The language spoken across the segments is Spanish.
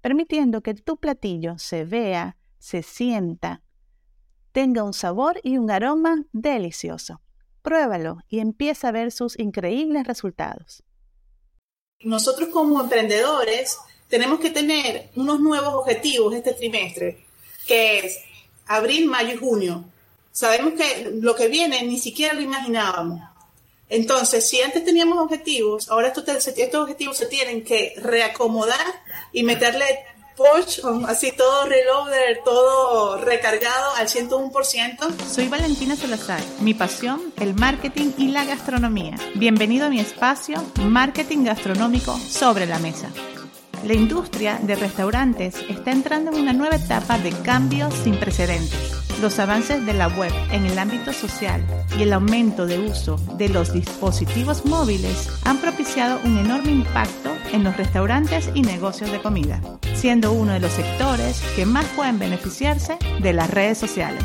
permitiendo que tu platillo se vea, se sienta, tenga un sabor y un aroma delicioso. Pruébalo y empieza a ver sus increíbles resultados. Nosotros como emprendedores tenemos que tener unos nuevos objetivos este trimestre, que es abril, mayo y junio. Sabemos que lo que viene ni siquiera lo imaginábamos. Entonces, si antes teníamos objetivos, ahora estos, estos objetivos se tienen que reacomodar y meterle push, así todo reloader, todo recargado al 101%. Soy Valentina Salazar. Mi pasión, el marketing y la gastronomía. Bienvenido a mi espacio Marketing Gastronómico sobre la mesa. La industria de restaurantes está entrando en una nueva etapa de cambios sin precedentes los avances de la web en el ámbito social y el aumento de uso de los dispositivos móviles han propiciado un enorme impacto en los restaurantes y negocios de comida, siendo uno de los sectores que más pueden beneficiarse de las redes sociales.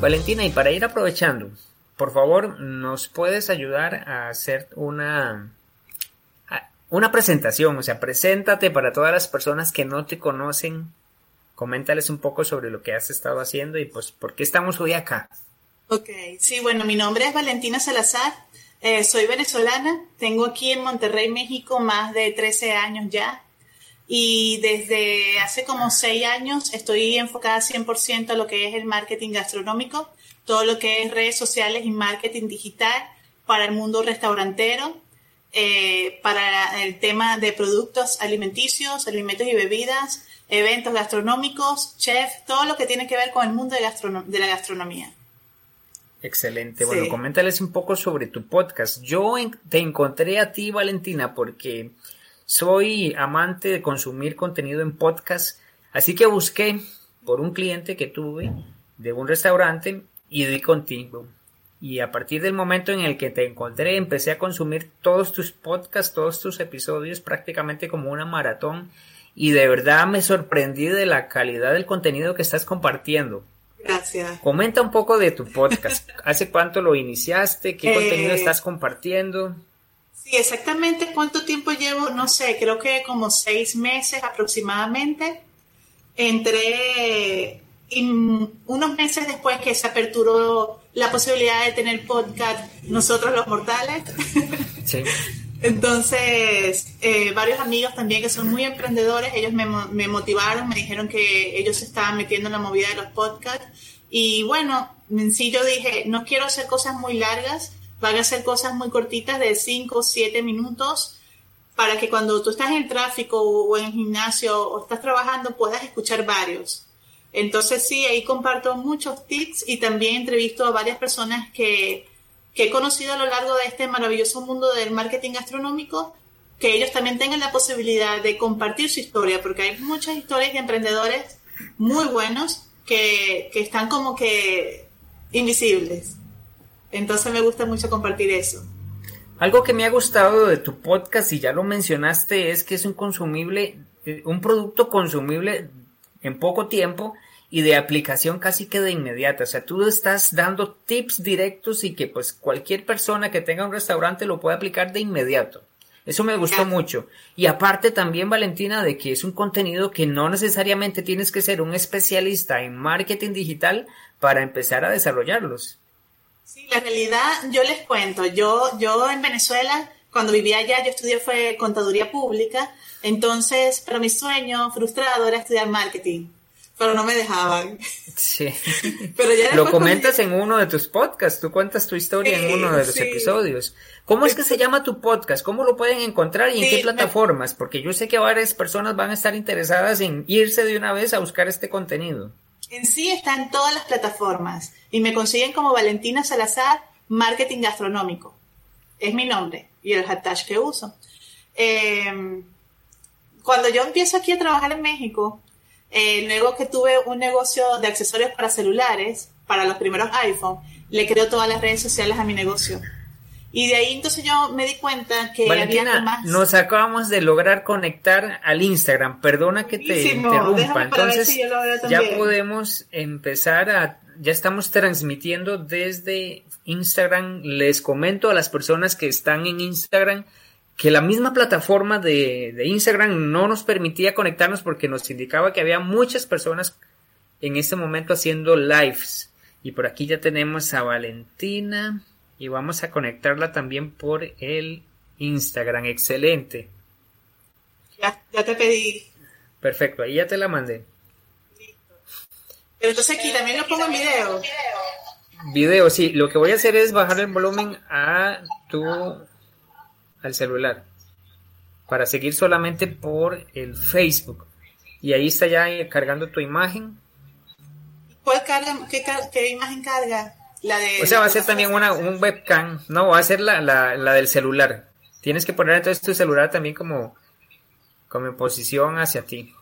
Valentina, y para ir aprovechando, por favor, ¿nos puedes ayudar a hacer una una presentación, o sea, preséntate para todas las personas que no te conocen coméntales un poco sobre lo que has estado haciendo y pues por qué estamos hoy acá. Ok, sí, bueno, mi nombre es Valentina Salazar, eh, soy venezolana, tengo aquí en Monterrey, México, más de 13 años ya y desde hace como 6 años estoy enfocada 100% a lo que es el marketing gastronómico, todo lo que es redes sociales y marketing digital para el mundo restaurantero, eh, para el tema de productos alimenticios, alimentos y bebidas, eventos gastronómicos, chef, todo lo que tiene que ver con el mundo de, de la gastronomía. Excelente. Bueno, coméntales un poco sobre tu podcast. Yo te encontré a ti, Valentina, porque soy amante de consumir contenido en podcast, así que busqué por un cliente que tuve de un restaurante y di contigo. Y a partir del momento en el que te encontré, empecé a consumir todos tus podcasts, todos tus episodios, prácticamente como una maratón y de verdad me sorprendí de la calidad del contenido que estás compartiendo. Gracias. Comenta un poco de tu podcast. ¿Hace cuánto lo iniciaste? ¿Qué contenido eh, estás compartiendo? Sí, exactamente cuánto tiempo llevo, no sé, creo que como seis meses aproximadamente. Entré unos meses después que se aperturó la posibilidad de tener podcast nosotros los mortales. Sí. Entonces, eh, varios amigos también que son muy emprendedores, ellos me, me, motivaron, me dijeron que ellos se estaban metiendo en la movida de los podcasts. Y bueno, en sí yo dije, no quiero hacer cosas muy largas, van a hacer cosas muy cortitas de 5 o 7 minutos para que cuando tú estás en tráfico o en el gimnasio o estás trabajando puedas escuchar varios. Entonces sí, ahí comparto muchos tips y también entrevisto a varias personas que que he conocido a lo largo de este maravilloso mundo del marketing gastronómico, que ellos también tengan la posibilidad de compartir su historia, porque hay muchas historias de emprendedores muy buenos que, que están como que invisibles. Entonces me gusta mucho compartir eso. Algo que me ha gustado de tu podcast, y ya lo mencionaste, es que es un consumible, eh, un producto consumible en poco tiempo y de aplicación casi que de inmediata. O sea, tú estás dando tips directos y que pues cualquier persona que tenga un restaurante lo puede aplicar de inmediato. Eso me gustó mucho. Y aparte también, Valentina, de que es un contenido que no necesariamente tienes que ser un especialista en marketing digital para empezar a desarrollarlos. Sí, la realidad, yo les cuento, yo, yo en Venezuela, cuando vivía allá, yo estudié fue contaduría pública, entonces, pero mi sueño frustrado era estudiar marketing pero no me dejaban. Sí. pero ya Lo comentas en uno de tus podcasts, tú cuentas tu historia en uno de los episodios. ¿Cómo es que se llama tu podcast? ¿Cómo lo pueden encontrar y en qué plataformas? Porque yo sé que varias personas van a estar interesadas en irse de una vez a buscar este contenido. En sí está en todas las plataformas y me consiguen como Valentina Salazar Marketing Gastronómico. Es mi nombre y el hashtag que uso. Eh, cuando yo empiezo aquí a trabajar en México, eh, luego que tuve un negocio de accesorios para celulares, para los primeros iPhone, le creo todas las redes sociales a mi negocio. Y de ahí entonces yo me di cuenta que Valentina, más... nos acabamos de lograr conectar al Instagram. Perdona que te interrumpa. Entonces ya podemos empezar a, ya estamos transmitiendo desde Instagram. Les comento a las personas que están en Instagram que la misma plataforma de, de Instagram no nos permitía conectarnos porque nos indicaba que había muchas personas en ese momento haciendo lives. Y por aquí ya tenemos a Valentina y vamos a conectarla también por el Instagram. Excelente. Ya, ya te pedí. Perfecto, ahí ya te la mandé. Pero entonces aquí también lo pongo en video. Video, sí. Lo que voy a hacer es bajar el volumen a tu al celular para seguir solamente por el Facebook. Y ahí está ya cargando tu imagen. ¿Cuál carga? qué imagen carga? o sea, va a ser también una, un webcam, no, va a ser la, la, del celular. Tienes que poner entonces tu celular también como, como en posición hacia ti.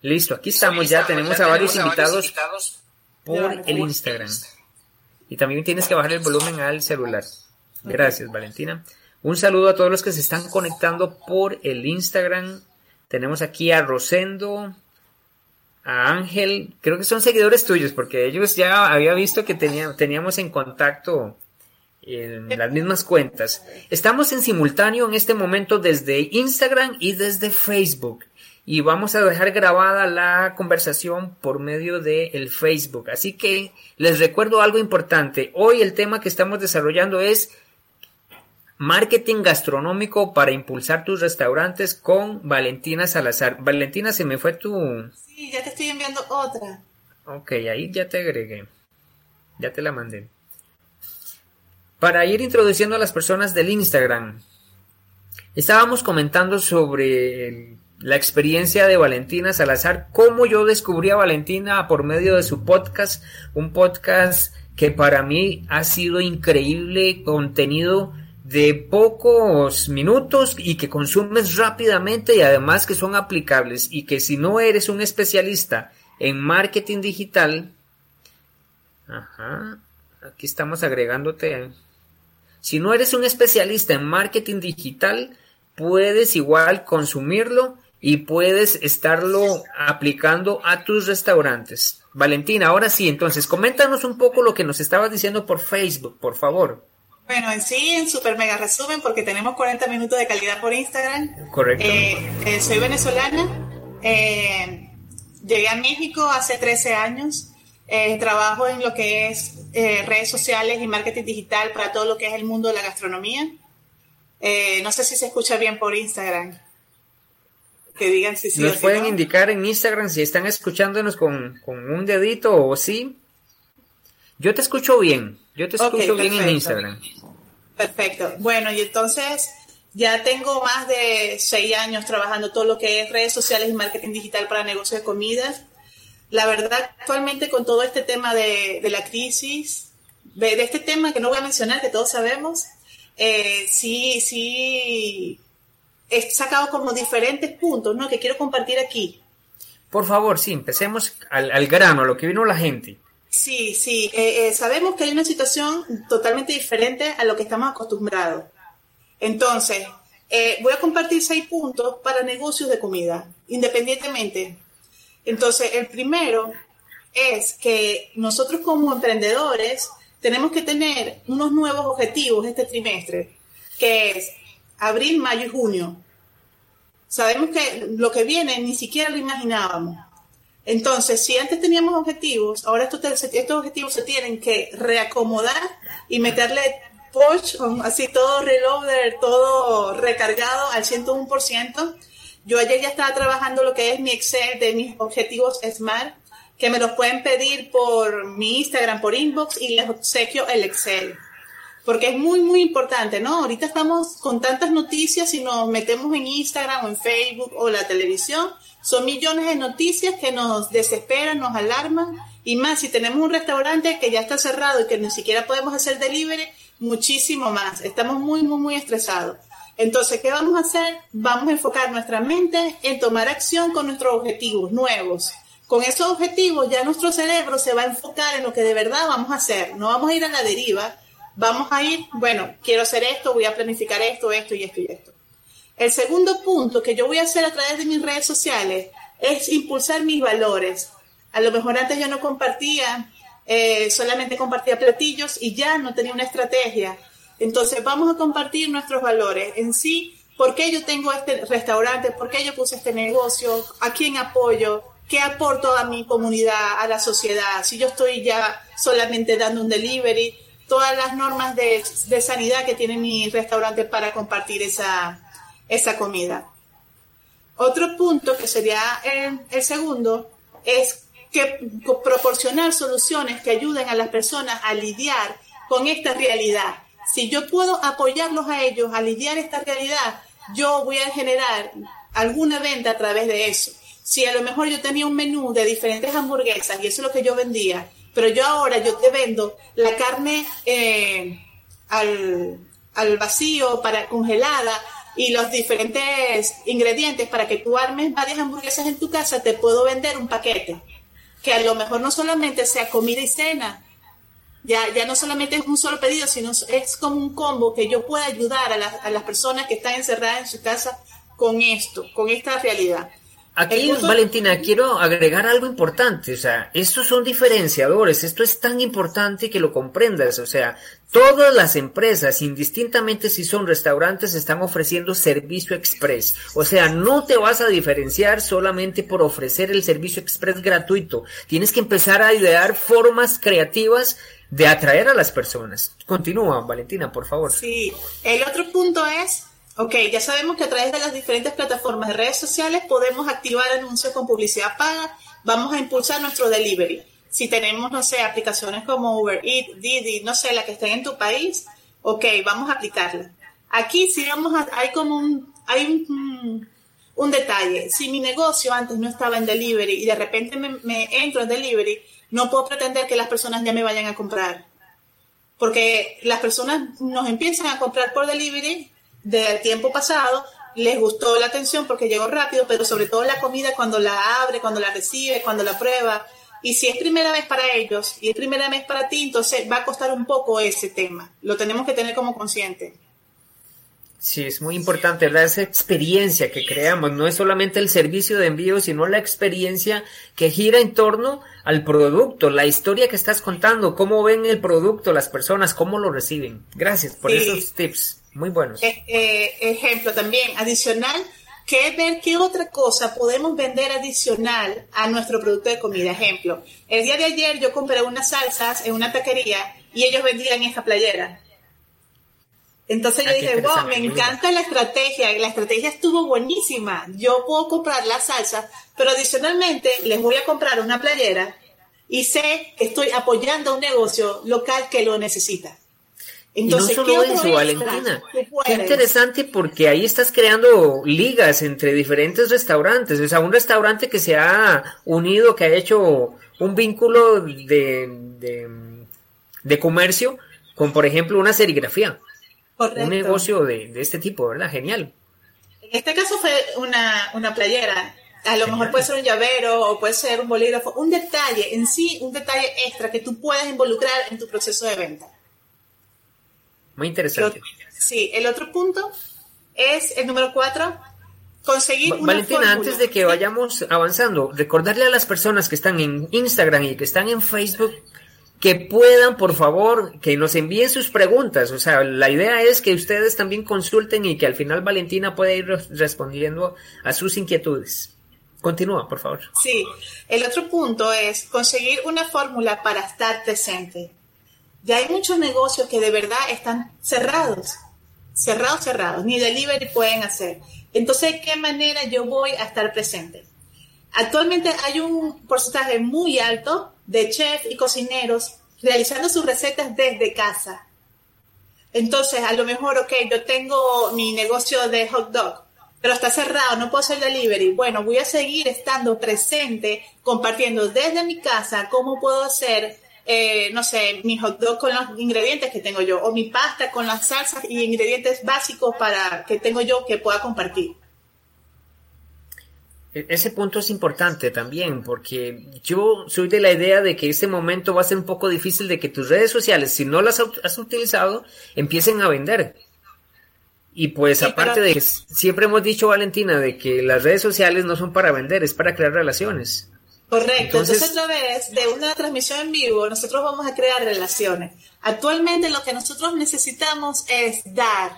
Listo, aquí estamos ya, tenemos a varios invitados por el Instagram. Y también tienes que bajar el volumen al celular. Gracias, Valentina. Un saludo a todos los que se están conectando por el Instagram. Tenemos aquí a Rosendo, a Ángel, creo que son seguidores tuyos, porque ellos ya había visto que teníamos en contacto en las mismas cuentas. Estamos en simultáneo en este momento desde Instagram y desde Facebook. Y vamos a dejar grabada la conversación por medio de el Facebook. Así que les recuerdo algo importante. Hoy el tema que estamos desarrollando es Marketing gastronómico para impulsar tus restaurantes con Valentina Salazar. Valentina, se me fue tu... Sí, ya te estoy enviando otra. Ok, ahí ya te agregué. Ya te la mandé. Para ir introduciendo a las personas del Instagram, estábamos comentando sobre la experiencia de Valentina Salazar, cómo yo descubrí a Valentina por medio de su podcast, un podcast que para mí ha sido increíble contenido de pocos minutos y que consumes rápidamente y además que son aplicables y que si no eres un especialista en marketing digital, ajá, aquí estamos agregándote. Si no eres un especialista en marketing digital, puedes igual consumirlo y puedes estarlo aplicando a tus restaurantes. Valentina, ahora sí, entonces, coméntanos un poco lo que nos estabas diciendo por Facebook, por favor. Bueno, en sí, en super mega resumen, porque tenemos 40 minutos de calidad por Instagram. Correcto. Eh, eh, soy venezolana. Eh, llegué a México hace 13 años. trabajo en lo que es redes sociales y marketing digital para todo lo que es el mundo de la gastronomía. no sé si se escucha bien por Instagram. Que digan si sí. Nos pueden indicar en Instagram si están escuchándonos con, con un dedito o sí. Yo te escucho bien. Yo te escucho bien en Instagram. Perfecto. Bueno, y entonces ya tengo más de seis años trabajando todo lo que es redes sociales y marketing digital para negocios de comidas. La verdad, actualmente con todo este tema de, la crisis, de, este tema que no voy a mencionar, que todos sabemos, eh, sí, sí, he sacado como diferentes puntos, ¿no? Que quiero compartir aquí. Por favor, sí, empecemos al, al grano, a lo que vino la gente. Sí, sí, eh, eh, sabemos que hay una situación totalmente diferente a lo que estamos acostumbrados. Entonces, eh, voy a compartir seis puntos para negocios de comida, independientemente. Entonces, el primero es que nosotros como emprendedores tenemos que tener unos nuevos objetivos este trimestre, que es abril, mayo y junio. Sabemos que lo que viene ni siquiera lo imaginábamos. Entonces, si antes teníamos objetivos, ahora estos, estos objetivos se tienen que reacomodar y meterle push, así todo reloader, todo recargado al 101%. Yo ayer ya estaba trabajando lo que es mi Excel de mis objetivos SMART, que me los pueden pedir por mi Instagram, por inbox y les obsequio el Excel. Porque es muy, muy importante, ¿no? Ahorita estamos con tantas noticias y nos metemos en Instagram o en Facebook o la televisión son millones de noticias que nos desesperan, nos alarman y más si tenemos un restaurante que ya está cerrado y que ni siquiera podemos hacer delivery, muchísimo más. Estamos muy, muy, muy estresados. Entonces, ¿qué vamos a hacer? Vamos a enfocar nuestra mente en tomar acción con nuestros objetivos nuevos. Con esos objetivos ya nuestro cerebro se va a enfocar en lo que de verdad vamos a hacer. No vamos a ir a la deriva, vamos a ir, bueno, quiero hacer esto, voy a planificar esto, esto y esto y esto. El segundo punto que yo voy a hacer a través de mis redes sociales es impulsar mis valores. A lo mejor antes yo no compartía, eh, solamente compartía platillos y ya no tenía una estrategia. Entonces vamos a compartir nuestros valores en sí. ¿Por qué yo tengo este restaurante? ¿Por qué yo puse este negocio? ¿A quién apoyo? ¿Qué aporto a mi comunidad, a la sociedad? Si yo estoy ya solamente dando un delivery, todas las normas de, de sanidad que tiene mi restaurante para compartir esa, esa comida. Otro punto que sería el, segundo es que proporcionar soluciones que ayuden a las personas a lidiar con esta realidad. Si yo puedo apoyarlos a ellos a lidiar esta realidad, yo voy a generar alguna venta a través de eso. Si a lo mejor yo tenía un menú de diferentes hamburguesas y eso es lo que yo vendía, pero yo ahora yo te vendo la carne eh, al, al vacío para congelada y los diferentes ingredientes para que tú armes varias hamburguesas en tu casa, te puedo vender un paquete. Que a lo mejor no solamente sea comida y cena, ya, ya no solamente es un solo pedido, sino es como un combo que yo pueda ayudar a a las personas que están encerradas en su casa con esto, con esta realidad. Aquí, Valentina, quiero agregar algo importante. O sea, estos son diferenciadores. Esto es tan importante que lo comprendas. O sea, todas las empresas, indistintamente si son restaurantes, están ofreciendo servicio express. O sea, no te vas a diferenciar solamente por ofrecer el servicio express gratuito. Tienes que empezar a idear formas creativas de atraer a las personas. Continúa, Valentina, por favor. Sí, el otro punto es Ok, ya sabemos que a través de las diferentes plataformas de redes sociales podemos activar anuncios con publicidad paga. Vamos a impulsar nuestro delivery. Si tenemos, no sé, aplicaciones como Uber Eats, Didi, no sé, la que estén en tu país, ok, vamos a aplicarla. Aquí sí vamos a, hay como un, hay un, detalle. Si mi negocio antes no estaba en delivery y de repente me entro en delivery, no puedo pretender que las personas ya me vayan a comprar. Porque las personas nos empiezan a comprar por delivery del tiempo pasado les gustó la atención porque llegó rápido, pero sobre todo la comida cuando la abre, cuando la recibe, cuando la prueba. Y si es primera vez para ellos y es primera vez para ti, entonces va a costar un poco ese tema. Lo tenemos que tener como consciente. Sí, es muy importante, ¿verdad? Esa experiencia que creamos, no es solamente el servicio de envío, sino la experiencia que gira en torno al producto, la historia que estás contando, cómo ven el producto las personas, cómo lo reciben. Gracias por esos tips. Muy buenos. Eh, eh, ejemplo también, adicional, que ver qué otra cosa podemos vender adicional a nuestro producto de comida. Ejemplo, el día de ayer yo compré unas salsas en una taquería y ellos vendían esta playera. Entonces yo dije, wow, me encanta la estrategia, la estrategia estuvo buenísima. Yo puedo comprar la salsa, pero adicionalmente les voy a comprar una playera y sé que estoy apoyando a un negocio local que lo necesita y no solo eso, Valentina. Qué interesante porque ahí estás creando ligas entre diferentes restaurantes. O sea, un restaurante que se ha unido, que ha hecho un vínculo de, de, comercio con, por ejemplo, una serigrafía. Un negocio de, este tipo, ¿verdad? Genial. En este caso fue una, una playera. A lo mejor puede ser un llavero o puede ser un bolígrafo. Un detalle en sí, un detalle extra que tú puedas involucrar en tu proceso de venta. Muy interesante. Sí, el otro punto es el número cuatro, conseguir una Valentina, antes de que vayamos avanzando, recordarle a las personas que están en Instagram y que están en Facebook que puedan, por favor, que nos envíen sus preguntas. O sea, la idea es que ustedes también consulten y que al final Valentina pueda ir respondiendo a sus inquietudes. Continúa, por favor. Sí, el otro punto es conseguir una fórmula para estar presente. Ya hay muchos negocios que de verdad están cerrados, cerrados, cerrados, ni delivery pueden hacer. Entonces, ¿de qué manera yo voy a estar presente? Actualmente hay un porcentaje muy alto de chefs y cocineros realizando sus recetas desde casa. Entonces, a lo mejor, ok, yo tengo mi negocio de hot dog, pero está cerrado, no puedo hacer delivery. Bueno, voy a seguir estando presente, compartiendo desde mi casa cómo puedo hacer eh, no sé, mi hot dog con los ingredientes que tengo yo, o mi pasta con las salsas y ingredientes básicos para que tengo yo que pueda compartir. E-, ese punto es importante también, porque yo soy de la idea de que este momento va a ser un poco difícil de que tus redes sociales, si no las has utilizado, empiecen a vender. Y pues aparte de que siempre hemos dicho, Valentina, de que las redes sociales no son para vender, es para crear relaciones. Correcto, entonces, entonces a través de una transmisión en vivo nosotros vamos a crear relaciones. Actualmente lo que nosotros necesitamos es dar,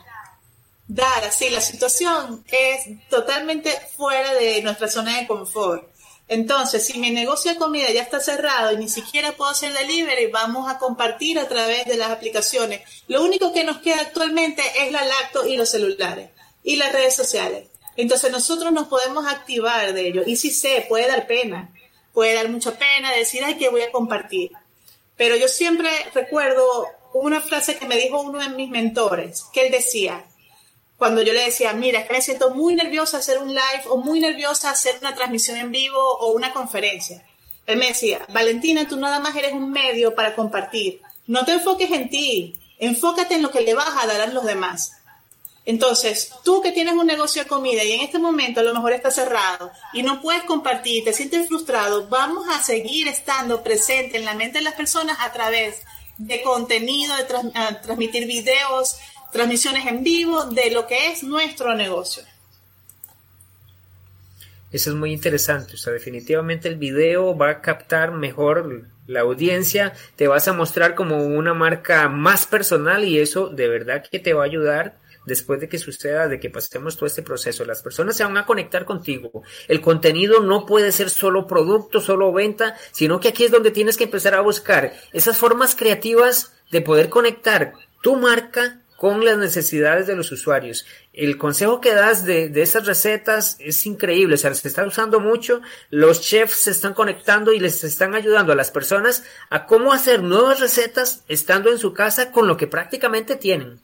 dar, así, la situación es totalmente fuera de nuestra zona de confort. Entonces, si mi negocio de comida ya está cerrado y ni siquiera puedo hacer delivery, vamos a compartir a través de las aplicaciones. Lo único que nos queda actualmente es la lacto y los celulares y las redes sociales. Entonces nosotros nos podemos activar de ello. Y si sé, puede dar pena. Puede dar mucha pena decir, ay, que voy a compartir. Pero yo siempre recuerdo una frase que me dijo uno de mis mentores, que él decía, cuando yo le decía, mira, es que me siento muy nerviosa hacer un live o muy nerviosa hacer una transmisión en vivo o una conferencia. Él me decía, Valentina, tú nada más eres un medio para compartir. No te enfoques en ti, enfócate en lo que le vas a dar a los demás. Entonces, tú que tienes un negocio de comida y en este momento a lo mejor está cerrado y no puedes compartir, te sientes frustrado, vamos a seguir estando presente en la mente de las personas a través de contenido, de transmitir videos, transmisiones en vivo de lo que es nuestro negocio. Eso es muy interesante, o sea, definitivamente el video va a captar mejor la audiencia, te vas a mostrar como una marca más personal y eso de verdad que te va a ayudar después de que suceda, de que pasemos todo este proceso. Las personas se van a conectar contigo. El contenido no puede ser solo producto, solo venta, sino que aquí es donde tienes que empezar a buscar esas formas creativas de poder conectar tu marca con las necesidades de los usuarios. El consejo que das de, de esas recetas es increíble, o sea, se está usando mucho, los chefs se están conectando y les están ayudando a las personas a cómo hacer nuevas recetas estando en su casa con lo que prácticamente tienen.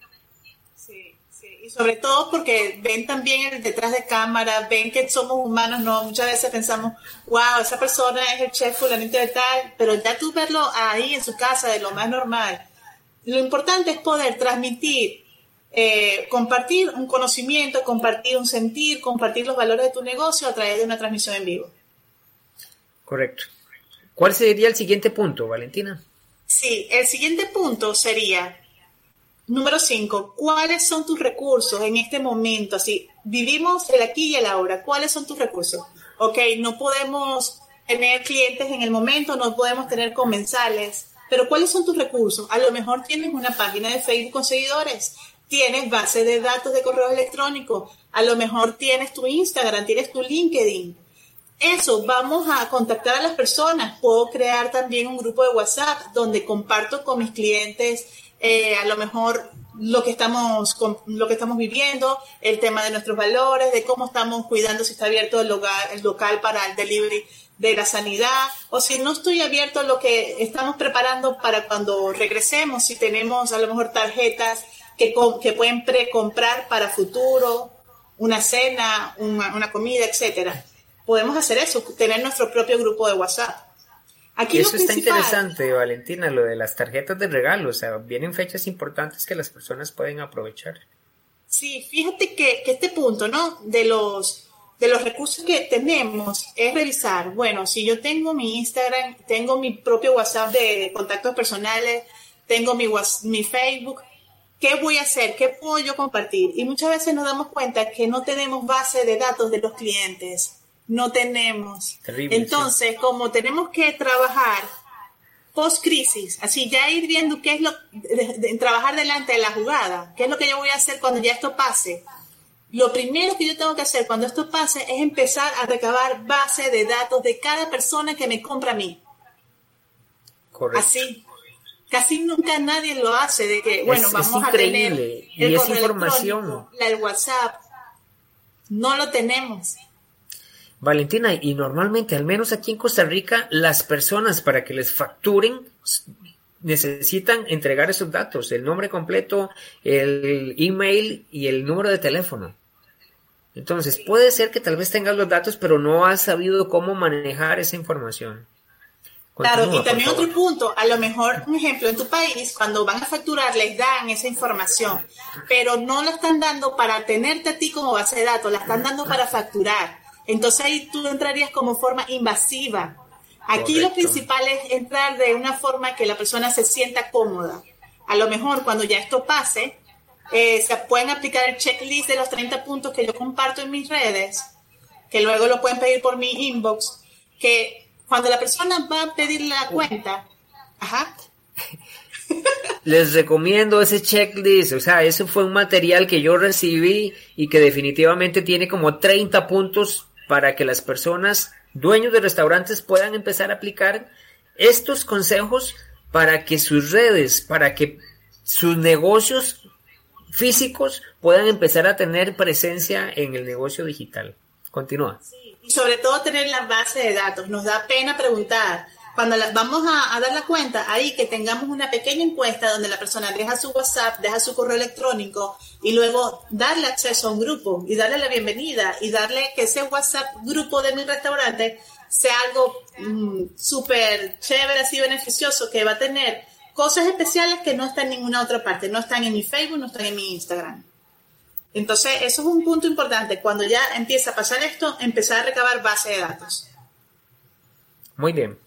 Sí, y sobre todo porque ven también el detrás de cámara, ven que somos humanos, no, muchas veces pensamos, wow, esa persona es el chef fulanito de tal, pero ya tú verlo ahí en su casa de lo más normal lo importante es poder transmitir, eh, compartir un conocimiento, compartir un sentir, compartir los valores de tu negocio a través de una transmisión en vivo. Correcto. ¿Cuál sería el siguiente punto, Valentina? Sí, el siguiente punto sería, número 5, ¿cuáles son tus recursos en este momento? Así, vivimos el aquí y el ahora, ¿cuáles son tus recursos? Ok, no podemos tener clientes en el momento, no podemos tener comensales, pero ¿cuáles son tus recursos? A lo mejor tienes una página de Facebook con seguidores, tienes base de datos de correo electrónico, a lo mejor tienes tu Instagram, tienes tu LinkedIn. Eso, vamos a contactar a las personas. Puedo crear también un grupo de WhatsApp donde comparto con mis clientes eh, a lo mejor lo que estamos lo que estamos viviendo, el tema de nuestros valores, de cómo estamos cuidando si está abierto el el local para el delivery de la sanidad, o si no estoy abierto a lo que estamos preparando para cuando regresemos, si tenemos a lo mejor tarjetas que, que pueden precomprar para futuro, una cena, una, comida, etcétera. Podemos hacer eso, tener nuestro propio grupo de WhatsApp. Aquí eso está interesante, Valentina, lo de las tarjetas de regalo, o sea, vienen fechas importantes que las personas pueden aprovechar. Sí, fíjate que, que este punto, ¿no? De los de los recursos que tenemos es revisar, bueno, si yo tengo mi Instagram, tengo mi propio WhatsApp de contactos personales, tengo mi, mi Facebook, ¿qué voy a hacer? ¿Qué puedo yo compartir? Y muchas veces nos damos cuenta que no tenemos base de datos de los clientes, no tenemos. Entonces, como tenemos que trabajar post crisis, así ya ir viendo qué es lo, trabajar delante de la jugada, qué es lo que yo voy a hacer cuando ya esto pase lo primero que yo tengo que hacer cuando esto pase es empezar a recabar base de datos de cada persona que me compra a mí. Correcto. Así. Casi nunca nadie lo hace, de que, bueno, vamos a tener el y esa información. el WhatsApp. No lo tenemos. Valentina, y normalmente, al menos aquí en Costa Rica, las personas para que les facturen necesitan entregar esos datos, el nombre completo, el email y el número de teléfono. Entonces, puede ser que tal vez tengas los datos, pero no has sabido cómo manejar esa información. claro, y también otro punto, a lo mejor, un ejemplo, en tu país, cuando van a facturar, les dan esa información, pero no la están dando para tenerte a ti como base de datos, la están dando para facturar. Entonces ahí tú entrarías como forma invasiva. Aquí lo principal es entrar de una forma que la persona se sienta cómoda. A lo mejor cuando ya esto pase, eh, se pueden aplicar el checklist de los 30 puntos que yo comparto en mis redes, que luego lo pueden pedir por mi inbox, que cuando la persona va a pedir la cuenta, ajá. Les recomiendo ese checklist, o sea, ese fue un material que yo recibí y que definitivamente tiene como 30 puntos para que las personas, dueños de restaurantes, puedan empezar a aplicar estos consejos para que sus redes, para que sus negocios físicos puedan empezar a tener presencia en el negocio digital. Continúa. Sí, y sobre todo tener la base de datos. Nos da pena preguntar. Cuando vamos a, dar la cuenta, ahí que tengamos una pequeña encuesta donde la persona deja su WhatsApp, deja su correo electrónico y luego darle acceso a un grupo y darle la bienvenida y darle que ese WhatsApp grupo de mi restaurante sea algo mm, súper chévere, así beneficioso, que va a tener cosas especiales que no están en ninguna otra parte, no están en mi Facebook, no están en mi Instagram. Entonces, eso es un punto importante. Cuando ya empieza a pasar esto, empezar a recabar base de datos. Muy bien.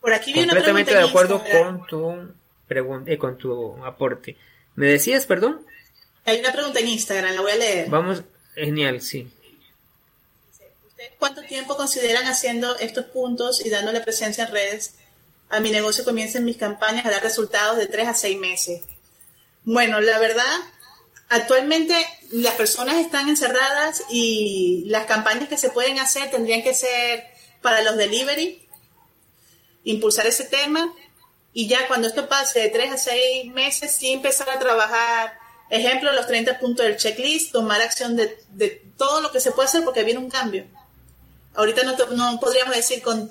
Por aquí viene Completamente de acuerdo con tu pregunta, eh, con tu aporte. ¿Me decías, perdón? Hay una pregunta en Instagram, la voy a leer. Vamos, genial, sí. ¿Ustedes cuánto tiempo consideran haciendo estos puntos y dándole presencia en redes a mi negocio comiencen mis campañas a dar resultados de tres a seis meses. Bueno, la verdad, actualmente las personas están encerradas y las campañas que se pueden hacer tendrían que ser para los delivery, impulsar ese tema y ya cuando esto pase de tres a seis meses, sí empezar a trabajar, ejemplo, los 30 puntos del checklist, tomar acción de, de todo lo que se puede hacer porque viene un cambio ahorita no, podríamos decir con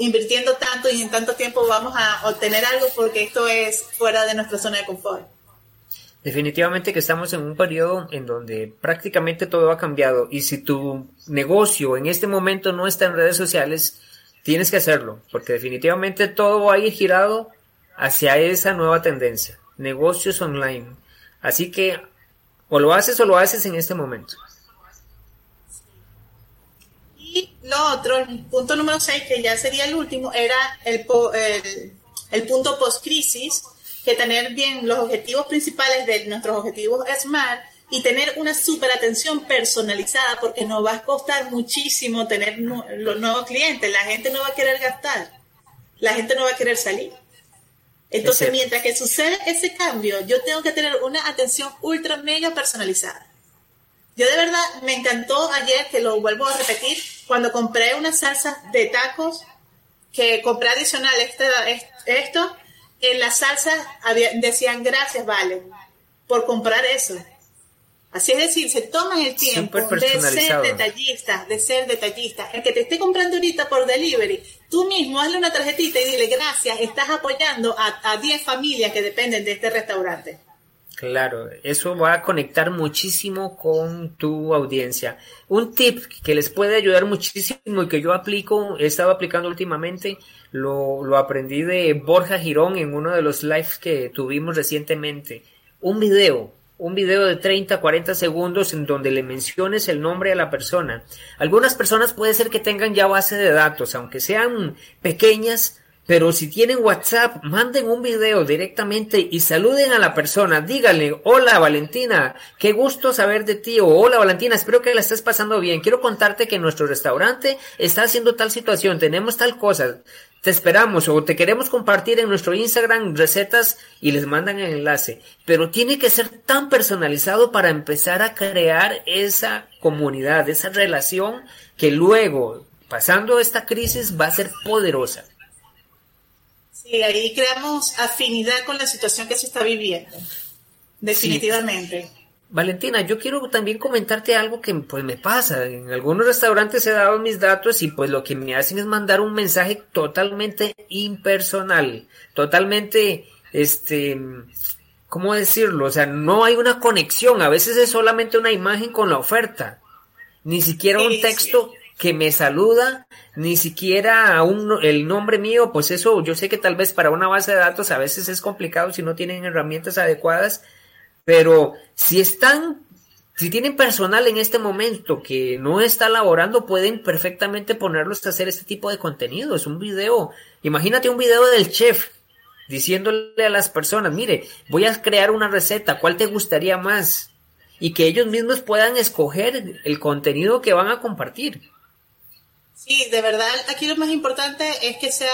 invirtiendo tanto y en tanto tiempo vamos a obtener algo porque esto es fuera de nuestra zona de confort. Definitivamente que estamos en un periodo en donde prácticamente todo ha cambiado y si tu negocio en este momento no está en redes sociales, tienes que hacerlo porque definitivamente todo va a ir girado hacia esa nueva tendencia, negocios online. Así que o lo haces o lo haces en este momento. Lo otro, el punto número 6, que ya sería el último, era el, el, punto post-crisis, que tener bien los objetivos principales de nuestros objetivos SMART y tener una super atención personalizada, porque nos va a costar muchísimo tener los nuevos clientes. La gente no va a querer gastar, la gente no va a querer salir. Entonces, mientras que sucede ese cambio, yo tengo que tener una atención ultra mega personalizada. Yo de verdad me encantó ayer, que lo vuelvo a repetir, cuando compré una salsa de tacos, que compré adicional este, esto, en la salsa decían gracias, vale, por comprar eso. Así es decir, se toman el tiempo de ser detallistas, de ser detallistas. El que te esté comprando ahorita por delivery, tú mismo hazle una tarjetita y dile gracias, estás apoyando a 10 familias que dependen de este restaurante. Claro, eso va a conectar muchísimo con tu audiencia. Un tip que les puede ayudar muchísimo y que yo aplico, he estado aplicando últimamente, lo, aprendí de Borja Girón en uno de los lives que tuvimos recientemente. Un video, un video de 30, 40 segundos en donde le menciones el nombre a la persona. Algunas personas puede ser que tengan ya base de datos, aunque sean pequeñas, pero si tienen WhatsApp, manden un video directamente y saluden a la persona. Díganle, hola Valentina, qué gusto saber de ti. O hola Valentina, espero que la estés pasando bien. Quiero contarte que nuestro restaurante está haciendo tal situación, tenemos tal cosa. Te esperamos o te queremos compartir en nuestro Instagram recetas y les mandan el enlace. Pero tiene que ser tan personalizado para empezar a crear esa comunidad, esa relación que luego, pasando esta crisis, va a ser poderosa. Sí, ahí creamos afinidad con la situación que se está viviendo. Definitivamente. Valentina, yo quiero también comentarte algo que pues me pasa. En algunos restaurantes he dado mis datos y pues lo que me hacen es mandar un mensaje totalmente impersonal, totalmente, este, ¿cómo decirlo? O sea, no hay una conexión. A veces es solamente una imagen con la oferta, ni siquiera un texto que me saluda, ni siquiera un, el nombre mío, pues eso yo sé que tal vez para una base de datos a veces es complicado si no tienen herramientas adecuadas, pero si están, si tienen personal en este momento que no está laborando, pueden perfectamente ponerlos a hacer este tipo de contenido. Es un video, imagínate un video del chef diciéndole a las personas, mire, voy a crear una receta, ¿cuál te gustaría más? Y que ellos mismos puedan escoger el contenido que van a compartir. Sí, de verdad, aquí lo más importante es que sea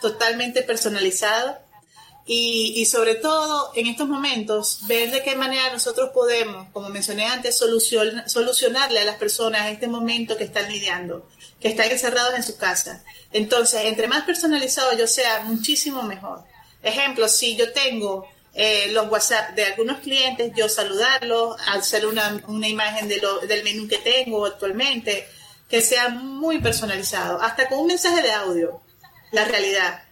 totalmente personalizado y, sobre todo en estos momentos ver de qué manera nosotros podemos, como mencioné antes, solucionarle a las personas este momento que están lidiando, que están encerrados en su casa. Entonces, entre más personalizado yo sea, muchísimo mejor. Ejemplo, si yo tengo eh, los WhatsApp de algunos clientes, yo saludarlos, hacer una, una imagen de del menú que tengo actualmente, que sea muy personalizado, hasta con un mensaje de audio, la realidad.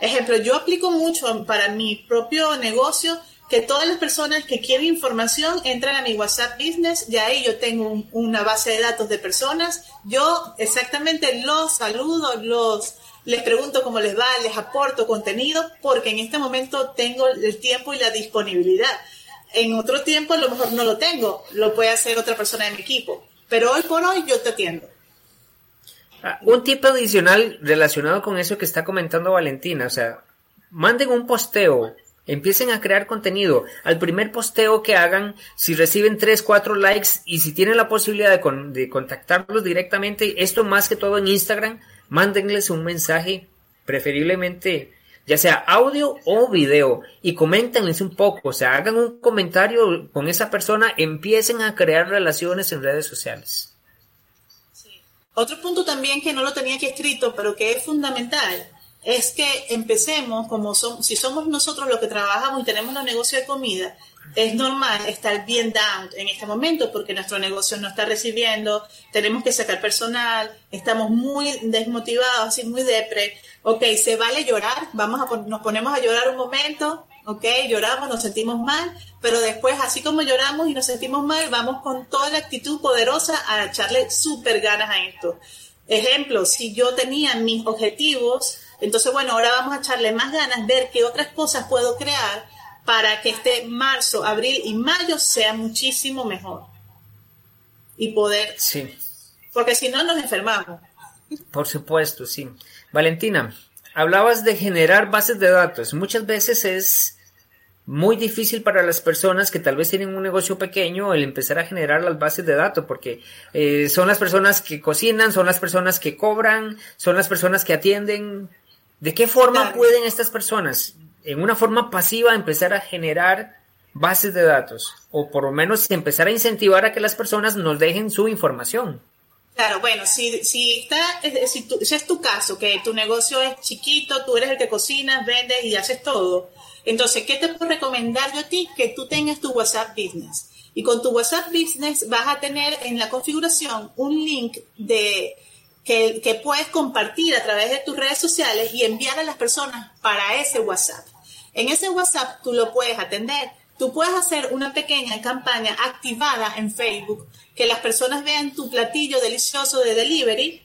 Ejemplo, yo aplico mucho para mi propio negocio que todas las personas que quieren información entran a mi WhatsApp Business y ahí yo tengo una base de datos de personas. Yo exactamente los saludo, los les pregunto cómo les va, les aporto contenido, porque en este momento tengo el tiempo y la disponibilidad. En otro tiempo a lo mejor no lo tengo, lo puede hacer otra persona de mi equipo, pero hoy por hoy yo te atiendo. Ah, un tip adicional relacionado con eso que está comentando Valentina, o sea, manden un posteo, empiecen a crear contenido. Al primer posteo que hagan, si reciben 3, 4 likes y si tienen la posibilidad de, de contactarlos directamente, esto más que todo en Instagram, mándenles un mensaje, preferiblemente ya sea audio o video, y coméntenles un poco, o sea, hagan un comentario con esa persona, empiecen a crear relaciones en redes sociales. Otro punto también que no lo tenía aquí escrito, pero que es fundamental, es que empecemos, como son, si somos nosotros los que trabajamos y tenemos un negocio de comida, es normal estar bien down en este momento porque nuestro negocio no está recibiendo, tenemos que sacar personal, estamos muy desmotivados, así muy depre. Ok, se vale llorar, vamos a, nos ponemos a llorar un momento, ok, lloramos, nos sentimos mal, pero después, así como lloramos y nos sentimos mal, vamos con toda la actitud poderosa a echarle súper ganas a esto. Ejemplo, si yo tenía mis objetivos, entonces bueno, ahora vamos a echarle más ganas, ver qué otras cosas puedo crear para que este marzo, abril y mayo sea muchísimo mejor. Y poder... Sí. Porque si no nos enfermamos. Por supuesto, sí. Valentina, hablabas de generar bases de datos. Muchas veces es muy difícil para las personas que tal vez tienen un negocio pequeño el empezar a generar las bases de datos porque eh, son las personas que cocinan, son las personas que cobran, son las personas que atienden. ¿De qué forma pueden estas personas en una forma pasiva empezar a generar bases de datos o por lo menos empezar a incentivar a que las personas nos dejen su información. Claro, bueno, si, si, está, si, es tu caso, que tu negocio es chiquito, tú eres el que cocinas, vendes y haces todo, entonces, ¿qué te puedo recomendar yo a ti? Que tú tengas tu WhatsApp Business. Y con tu WhatsApp Business vas a tener en la configuración un link de que, que puedes compartir a través de tus redes sociales y enviar a las personas para ese WhatsApp. En ese WhatsApp tú lo puedes atender. Tú puedes hacer una pequeña campaña activada en Facebook, que las personas vean tu platillo delicioso de delivery,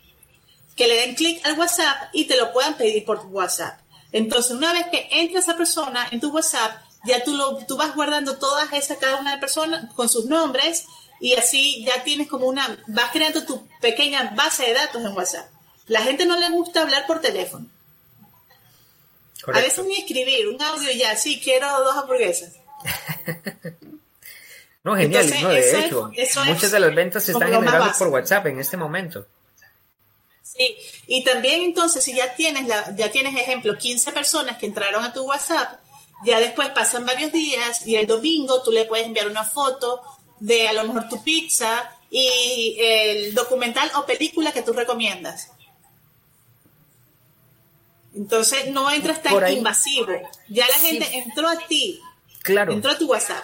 que le den clic al WhatsApp y te lo puedan pedir por WhatsApp. Entonces, una vez que entra esa persona en tu WhatsApp, ya tú, lo, tú vas guardando todas esas, cada una de personas con sus nombres y así ya tienes como una, vas creando tu pequeña base de datos en WhatsApp. La gente no le gusta hablar por teléfono. A veces ni escribir, un audio ya, sí, quiero dos hamburguesas. no, genial, no, de hecho, muchas de las ventas se están generando por WhatsApp en este momento. Sí, y también entonces si ya tienes, la, ya tienes ejemplo, 15 personas que entraron a tu WhatsApp, ya después pasan varios días y el domingo tú le puedes enviar una foto de a lo mejor tu pizza y el documental o película que tú recomiendas. Entonces no entras tan invasivo. Ya la gente entró a ti. Claro. Entró a tu WhatsApp.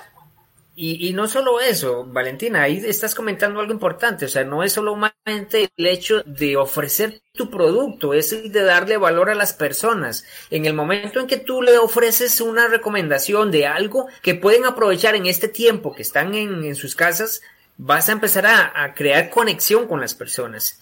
Y, y, no solo eso, Valentina, ahí estás comentando algo importante, o sea, no es solamente el hecho de ofrecer tu producto, es el de darle valor a las personas. En el momento en que tú le ofreces una recomendación de algo que pueden aprovechar en este tiempo que están en, en sus casas, vas a empezar a, a crear conexión con las personas.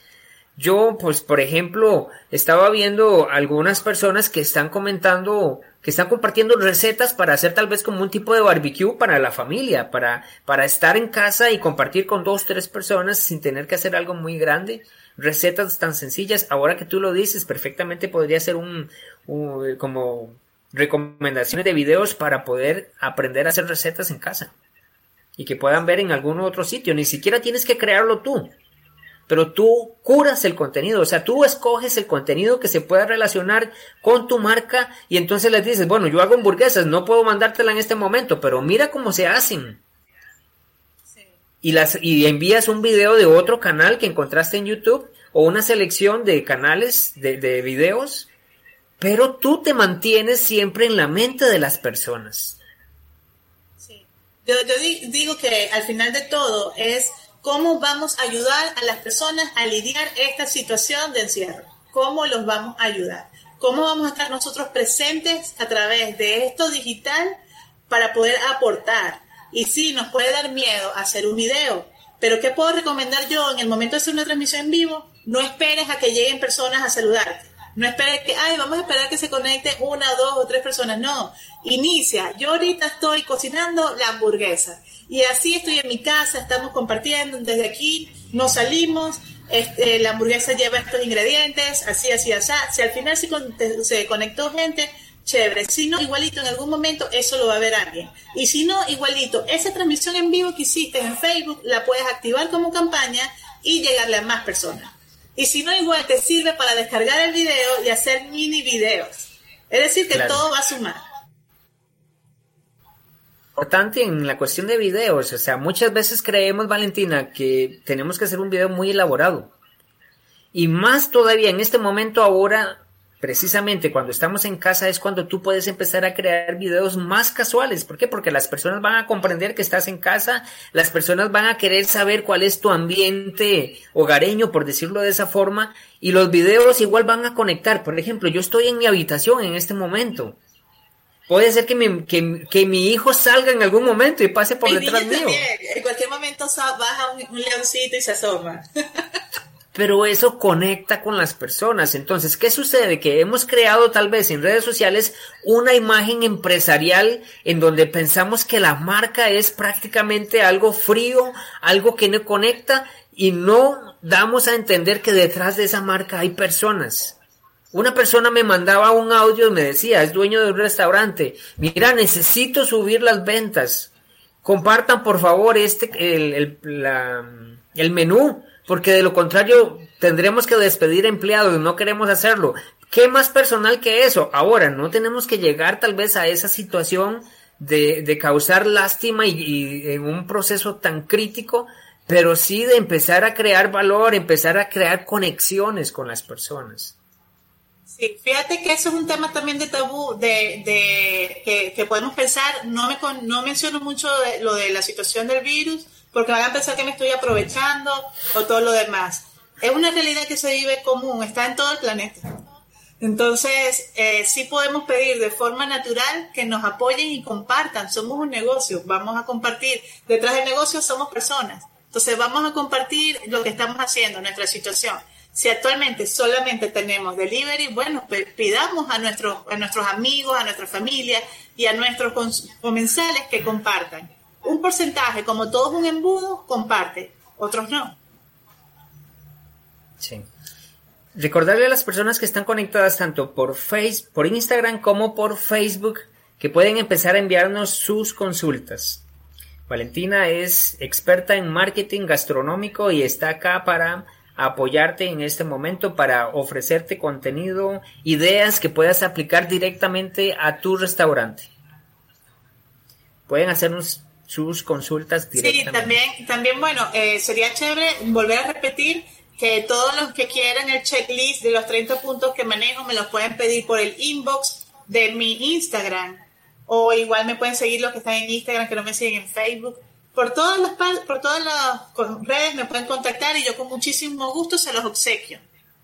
Yo, pues, por ejemplo, estaba viendo algunas personas que están comentando, que están compartiendo recetas para hacer tal vez como un tipo de barbecue para la familia, para, para estar en casa y compartir con dos, tres personas sin tener que hacer algo muy grande. Recetas tan sencillas. Ahora que tú lo dices, perfectamente podría ser un, un como recomendaciones de videos para poder aprender a hacer recetas en casa y que puedan ver en algún otro sitio. Ni siquiera tienes que crearlo tú pero tú curas el contenido, o sea, tú escoges el contenido que se pueda relacionar con tu marca y entonces les dices, bueno, yo hago hamburguesas, no puedo mandártela en este momento, pero mira cómo se hacen. Y, las, y envías un video de otro canal que encontraste en YouTube o una selección de canales de, de videos, pero tú te mantienes siempre en la mente de las personas. Sí. Yo, yo digo que al final de todo es ¿Cómo vamos a ayudar a las personas a lidiar esta situación de encierro? ¿Cómo los vamos a ayudar? ¿Cómo vamos a estar nosotros presentes a través de esto digital para poder aportar? Y sí, nos puede dar miedo hacer un video, pero ¿qué puedo recomendar yo en el momento de hacer una transmisión en vivo? No esperes a que lleguen personas a saludarte. No esperes que, ay, vamos a esperar que se conecten una, dos o tres personas. No, inicia. Yo ahorita estoy cocinando la hamburguesa y así estoy en mi casa, estamos compartiendo desde aquí, nos salimos, este, la hamburguesa lleva estos ingredientes, así, así, así. Si al final se, se conectó gente, chévere. Si no, igualito, en algún momento eso lo va a ver alguien. Y si no, igualito, esa transmisión en vivo que hiciste en Facebook la puedes activar como campaña y llegarle a más personas. Y si no, igual te sirve para descargar el video y hacer mini videos. Es decir, que todo va a sumar importante en la cuestión de videos. O sea, muchas veces creemos, Valentina, que tenemos que hacer un video muy elaborado. Y más todavía en este momento ahora, precisamente cuando estamos en casa, es cuando tú puedes empezar a crear videos más casuales. ¿Por qué? Porque las personas van a comprender que estás en casa, las personas van a querer saber cuál es tu ambiente hogareño, por decirlo de esa forma, y los videos igual van a conectar. Por ejemplo, yo estoy en mi habitación en este momento Puede ser que mi, que, mi hijo salga en algún momento y pase por detrás mío. En cualquier momento baja un, leoncito y se asoma. Pero eso conecta con las personas. Entonces, ¿qué sucede? Que hemos creado tal vez en redes sociales una imagen empresarial en donde pensamos que la marca es prácticamente algo frío, algo que no conecta y no damos a entender que detrás de esa marca hay personas. Una persona me mandaba un audio y me decía, es dueño de un restaurante, mira, necesito subir las ventas. Compartan por favor este, el, el, menú, porque de lo contrario tendremos que despedir empleados, no queremos hacerlo. ¿Qué más personal que eso? Ahora, no tenemos que llegar tal vez a esa situación de, de causar lástima y, en un proceso tan crítico, pero sí de empezar a crear valor, empezar a crear conexiones con las personas. Sí, fíjate que eso es un tema también de tabú, de, de que, podemos pensar, no, me, no menciono mucho lo de la situación del virus, porque van a pensar que me estoy aprovechando o todo lo demás. Es una realidad que se vive común, está en todo el planeta. Entonces, eh, sí podemos pedir de forma natural que nos apoyen y compartan. Somos un negocio, vamos a compartir. Detrás del negocio somos personas. Entonces, vamos a compartir lo que estamos haciendo, nuestra situación. Si actualmente solamente tenemos delivery, bueno, pidamos a nuestros, a nuestros amigos, a nuestra familia y a nuestros comensales que compartan. Un porcentaje, como todo es un embudo, comparte, otros no. Sí. Recordarle a las personas que están conectadas tanto por Facebook, por Instagram como por Facebook que pueden empezar a enviarnos sus consultas. Valentina es experta en marketing gastronómico y está acá para apoyarte en este momento para ofrecerte contenido, ideas que puedas aplicar directamente a tu restaurante. Pueden hacernos sus consultas directamente. Sí, también, también bueno, eh, sería chévere volver a repetir que todos los que quieran el checklist de los 30 puntos que manejo me los pueden pedir por el inbox de mi Instagram o igual me pueden seguir los que están en Instagram que no me siguen en Facebook por todas las por todas las redes me pueden contactar y yo con muchísimo gusto se los obsequio.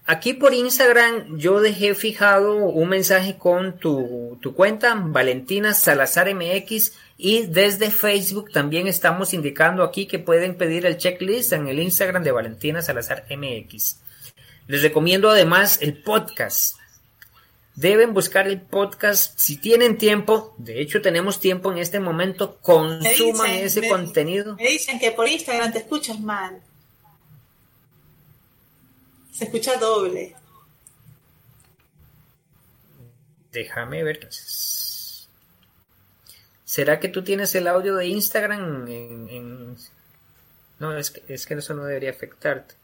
Aquí por Instagram yo dejé fijado un mensaje con tu, tu cuenta, Valentina Salazar MX, y desde Facebook también estamos indicando aquí que pueden pedir el checklist en el Instagram de Valentina Salazar MX. Les recomiendo además el podcast. Deben buscar el podcast si tienen tiempo. De hecho, tenemos tiempo en este momento. Consuman ese contenido. Me dicen que por Instagram te escuchas mal. Se escucha doble. Déjame ver. ¿Será que tú tienes el audio de Instagram en, No, es que, es que eso no debería afectarte.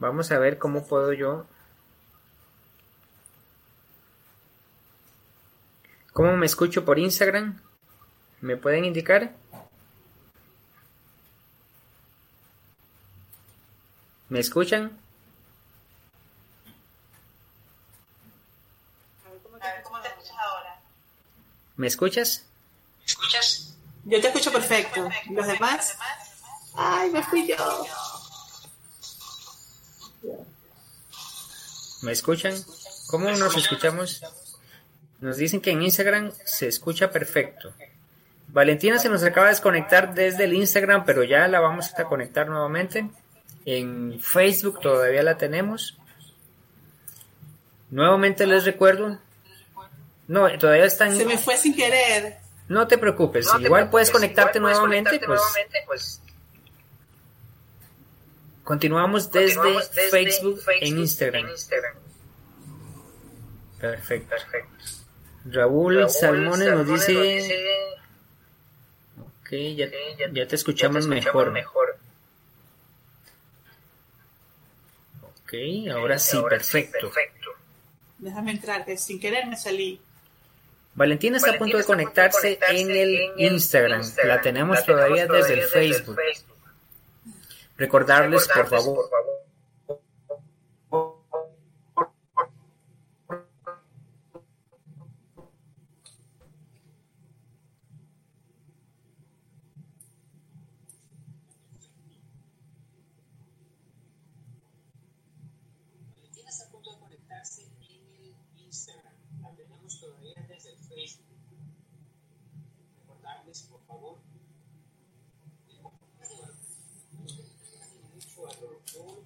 Vamos a ver cómo puedo yo... ¿Cómo me escucho por Instagram? ¿Me pueden indicar? ¿Me escuchan? ¿Me escuchas? ¿Me escuchas? Yo te escucho perfecto. ¿Los demás? Ay, me fui yo. ¿Me escuchan? ¿Cómo nos escuchamos? Nos dicen que en Instagram se escucha perfecto. Valentina se nos acaba de desconectar desde el Instagram, pero ya la vamos a conectar nuevamente. En Facebook todavía la tenemos. Nuevamente les recuerdo, no, todavía están. Se me fue sin querer. No te preocupes, igual puedes conectarte, nuevamente, pues... pues... Continuamos desde, Facebook, en Instagram. Perfecto. Perfecto. Raúl, Salmones nos dice... Ok, ya, ya, te escuchamos, mejor. mejor. Ok, ahora sí, perfecto. Déjame entrar, que sin querer me salí. Valentina está a punto de conectarse en el Instagram. La tenemos todavía desde el Facebook. Recordarles, por favor,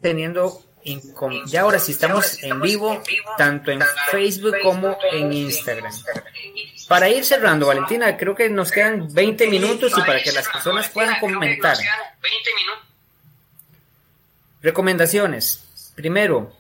teniendo ya ahora sí estamos en vivo tanto en Facebook como en Instagram. Para ir cerrando, Valentina, creo que nos quedan 20 minutos y para que las personas puedan comentar. Recomendaciones. Primero,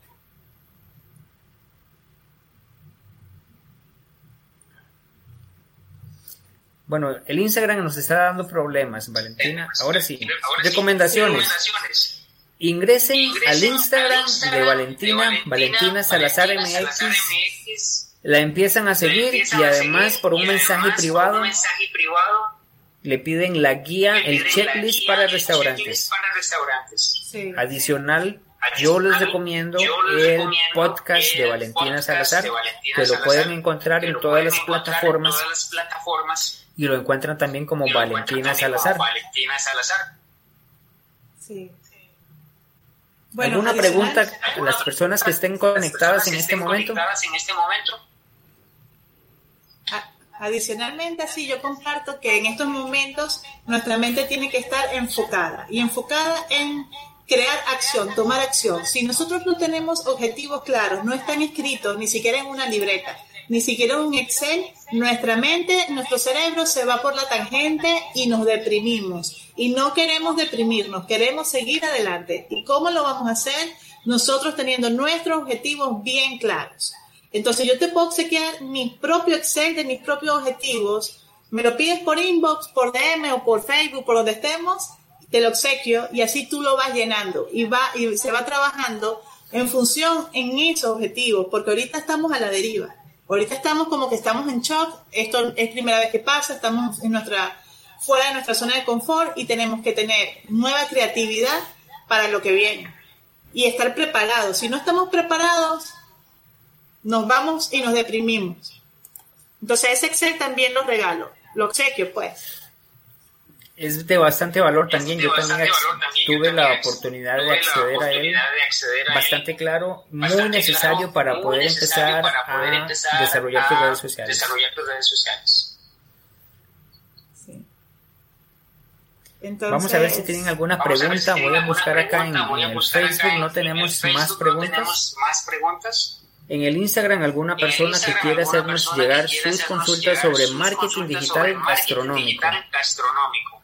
bueno, el Instagram nos está dando problemas, Valentina. Ahora sí, recomendaciones. Ingresen, al Instagram, de Valentina, Valentina, Salazar, MX, la empiezan a seguir y además por un mensaje privado le piden la guía, el checklist para restaurantes. Adicional, yo les recomiendo el podcast de Valentina Salazar, que lo pueden encontrar en todas las plataformas. y lo encuentran también como Valentina Salazar. Sí. Bueno, ¿Alguna pregunta a las personas que estén conectadas en este momento? Adicionalmente, así yo comparto que en estos momentos nuestra mente tiene que estar enfocada y enfocada en crear acción, tomar acción. Si nosotros no tenemos objetivos claros, no están escritos ni siquiera en una libreta, ni siquiera un Excel, nuestra mente, nuestro cerebro se va por la tangente y nos deprimimos. Y no queremos deprimirnos, queremos seguir adelante. ¿Y cómo lo vamos a hacer? Nosotros teniendo nuestros objetivos bien claros. Entonces yo te puedo obsequiar mi propio Excel de mis propios objetivos. Me lo pides por inbox, por DM o por Facebook, por donde estemos, te lo obsequio y así tú lo vas llenando y va y se va trabajando en función en esos objetivos, porque ahorita estamos a la deriva. Ahorita estamos como que estamos en shock, esto es primera vez que pasa, estamos fuera de nuestra zona de confort y tenemos que tener nueva creatividad para lo que viene y estar preparados. Si no estamos preparados, nos vamos y nos deprimimos. Entonces ese Excel también lo regalo, lo obsequio pues. Es de bastante valor también, yo también, tuve la oportunidad de acceder a él, bastante claro, muy necesario para poder empezar a desarrollar tus redes sociales. Vamos a ver si tienen alguna pregunta. Voy a buscar acá en, el Facebook. No tenemos más preguntas. En el Instagram, alguna persona que quiera hacernos llegar sus consultas sobre marketing digital gastronómico.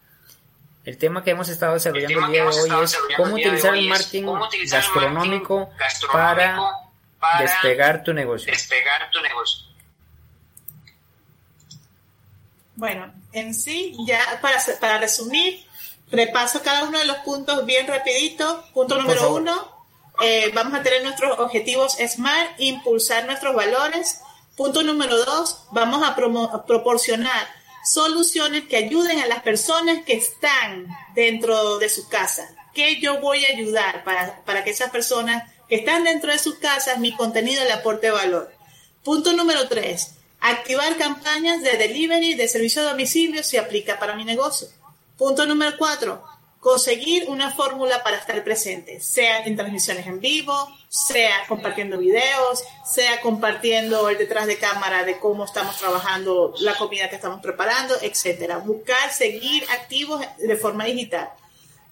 El tema que hemos estado desarrollando el día de hoy es cómo utilizar el marketing gastronómico para despegar tu negocio. Bueno, en sí, ya para, para resumir, repaso cada uno de los puntos bien rapidito. Punto número uno, eh, vamos a tener nuestros objetivos SMART, impulsar nuestros valores. Punto número dos, vamos a, proporcionar soluciones que ayuden a las personas que están dentro de su casa. ¿Qué yo voy a ayudar para, para que esas personas que están dentro de sus casas, mi contenido le aporte valor? Punto número tres, activar campañas de delivery, de servicio a domicilio si aplica para mi negocio. Punto número cuatro, conseguir una fórmula para estar presente, sea en transmisiones en vivo, sea compartiendo videos, sea compartiendo el detrás de cámara de cómo estamos trabajando la comida que estamos preparando, etcétera. Buscar seguir activos de forma digital.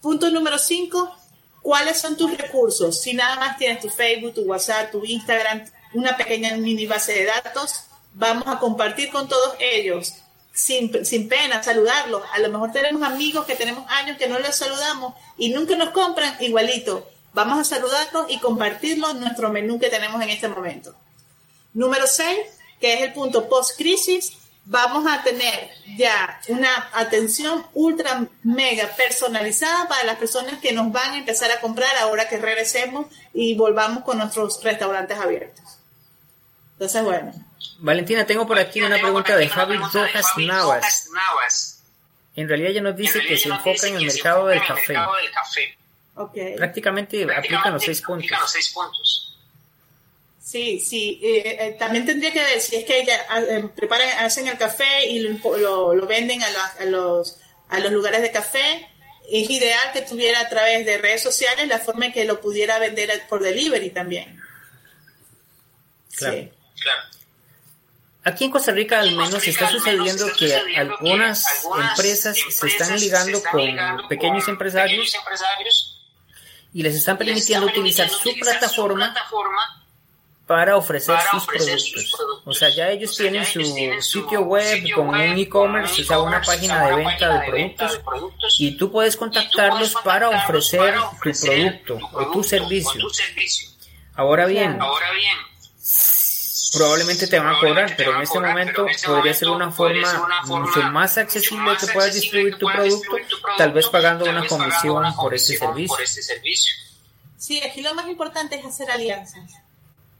Punto número 5. ¿Cuáles son tus recursos? Si nada más tienes tu Facebook, tu WhatsApp, tu Instagram, una pequeña mini base de datos, vamos a compartir con todos ellos sin, sin pena, saludarlos. A lo mejor tenemos amigos que tenemos años que no les saludamos y nunca nos compran igualito. Vamos a saludarlos y compartirlos nuestro menú que tenemos en este momento. Número 6, que es el punto post-crisis, vamos a tener ya una atención ultra mega personalizada para las personas que nos van a empezar a comprar ahora que regresemos y volvamos con nuestros restaurantes abiertos. Entonces, bueno, Valentina, tengo por aquí una pregunta de Javi Rojas Navas. En realidad ya nos dice que se enfoca en el mercado del café. Prácticamente aplican los seis puntos. Sí, sí. Eh, eh, también tendría que ver si es que ella ah, eh, preparan, hacen el café y lo, lo, venden a, a, los, a los lugares de café. Es ideal que tuviera a través de redes sociales la forma en que lo pudiera vender por delivery también. Claro. Sí. claro. Aquí en Costa Rica al menos está sucediendo que algunas empresas se están ligando con pequeños empresarios y les están permitiendo utilizar su plataforma para ofrecer sus productos. O sea, ya ellos tienen su sitio web con un e-commerce, o sea, una página de venta de productos y tú puedes contactarlos para ofrecer tu producto o tu servicio. Ahora bien, probablemente te van a cobrar, pero en este momento podría ser una forma mucho más accesible que puedas distribuir tu producto, tal vez pagando una comisión por ese servicio. Sí, aquí lo más importante es hacer alianzas.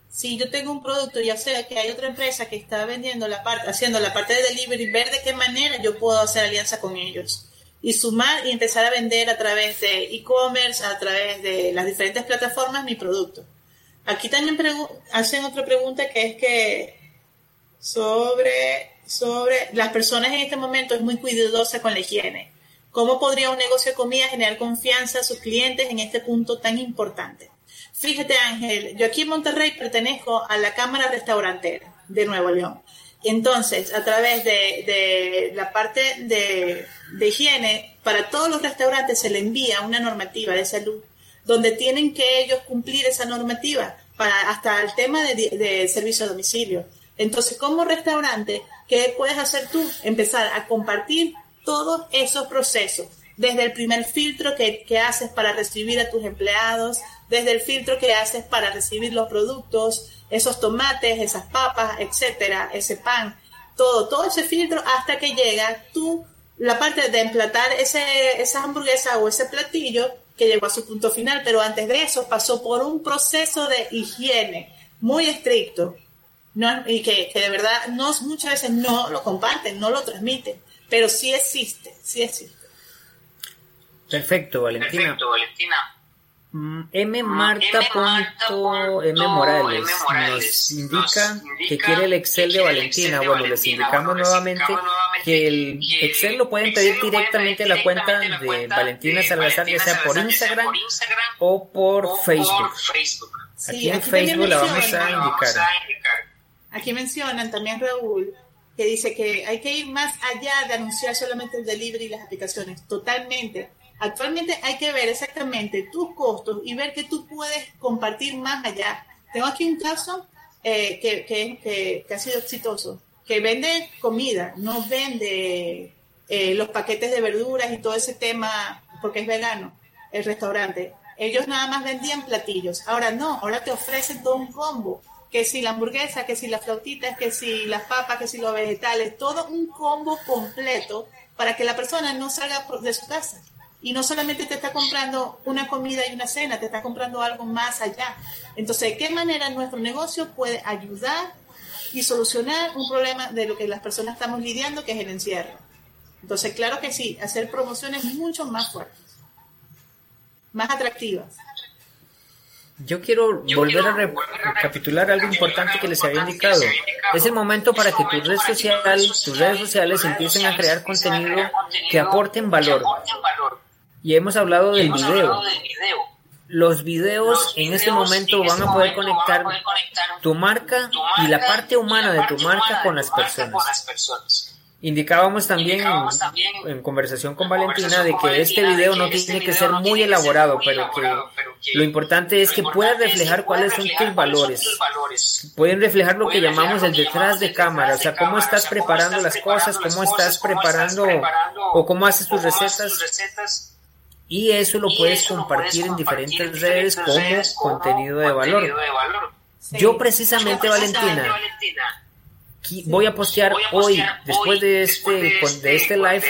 Si yo tengo un producto, ya sea que hay otra empresa que está vendiendo la parte, haciendo la parte de delivery, ver de qué manera yo puedo hacer alianza con ellos y sumar y empezar a vender a través de e-commerce, a través de las diferentes plataformas mi producto. Aquí también hacen otra pregunta que es que sobre, sobre las personas en este momento es muy cuidadosa con la higiene. ¿Cómo podría un negocio de comida generar confianza a sus clientes en este punto tan importante? Fíjate Ángel, yo aquí en Monterrey pertenezco a la Cámara Restaurantera de Nuevo León. Entonces, a través de, la parte de, de higiene, para todos los restaurantes se le envía una normativa de salud donde tienen que ellos cumplir esa normativa para hasta el tema de, servicio a domicilio. Entonces, como restaurante, ¿qué puedes hacer tú? Empezar a compartir todos esos procesos, desde el primer filtro que, que, haces para recibir a tus empleados, desde el filtro que haces para recibir los productos, esos tomates, esas papas, etcétera, ese pan, todo, todo ese filtro hasta que llega tú, la parte de emplatar ese, esa hamburguesa o ese platillo que llegó a su punto final, pero antes de eso pasó por un proceso de higiene muy estricto ¿no? y que, de verdad no, muchas veces no lo comparten, no lo transmiten, pero sí existe, sí existe. Perfecto, Valentina. Perfecto, Valentina. M. Marta.m. Morales nos indica que quiere el Excel de Valentina. Bueno, les indicamos nuevamente que el Excel lo pueden pedir directamente a la cuenta de Valentina Salazar, ya sea por Instagram o por Facebook. Aquí en Facebook la vamos a indicar. Aquí mencionan también Raúl que dice que hay que ir más allá de anunciar solamente el delivery y las aplicaciones, totalmente. Actualmente hay que ver exactamente tus costos y ver que tú puedes compartir más allá. Tengo aquí un caso eh, que, que, que, ha sido exitoso, que vende comida, no vende eh, los paquetes de verduras y todo ese tema porque es vegano, el restaurante. Ellos nada más vendían platillos. Ahora no, ahora te ofrecen todo un combo. Que si la hamburguesa, que si las flautitas, que si las papas, que si los vegetales, todo un combo completo para que la persona no salga de su casa. Y no solamente te está comprando una comida y una cena, te está comprando algo más allá. Entonces, ¿de qué manera nuestro negocio puede ayudar y solucionar un problema de lo que las personas estamos lidiando, que es el encierro? Entonces, claro que sí, hacer promociones mucho más fuertes más atractivas. Yo quiero volver a recapitular algo importante que les había indicado. Es el momento para que tu red social, tus redes sociales empiecen a crear contenido que aporten valor. Y hemos hablado del video. Los videos en este momento van a poder conectar tu marca y la parte humana de tu marca con las personas. Indicábamos también, en, conversación con Valentina de que este video no tiene que ser muy elaborado, pero que lo importante es que pueda reflejar cuáles son tus valores. Pueden reflejar lo que llamamos el detrás de cámara, o sea, cómo estás preparando las cosas, cómo estás preparando o cómo haces tus recetas. Y eso lo puedes compartir en diferentes redes como contenido de valor. Yo precisamente, Valentina, voy a postear hoy, después de este, de este live,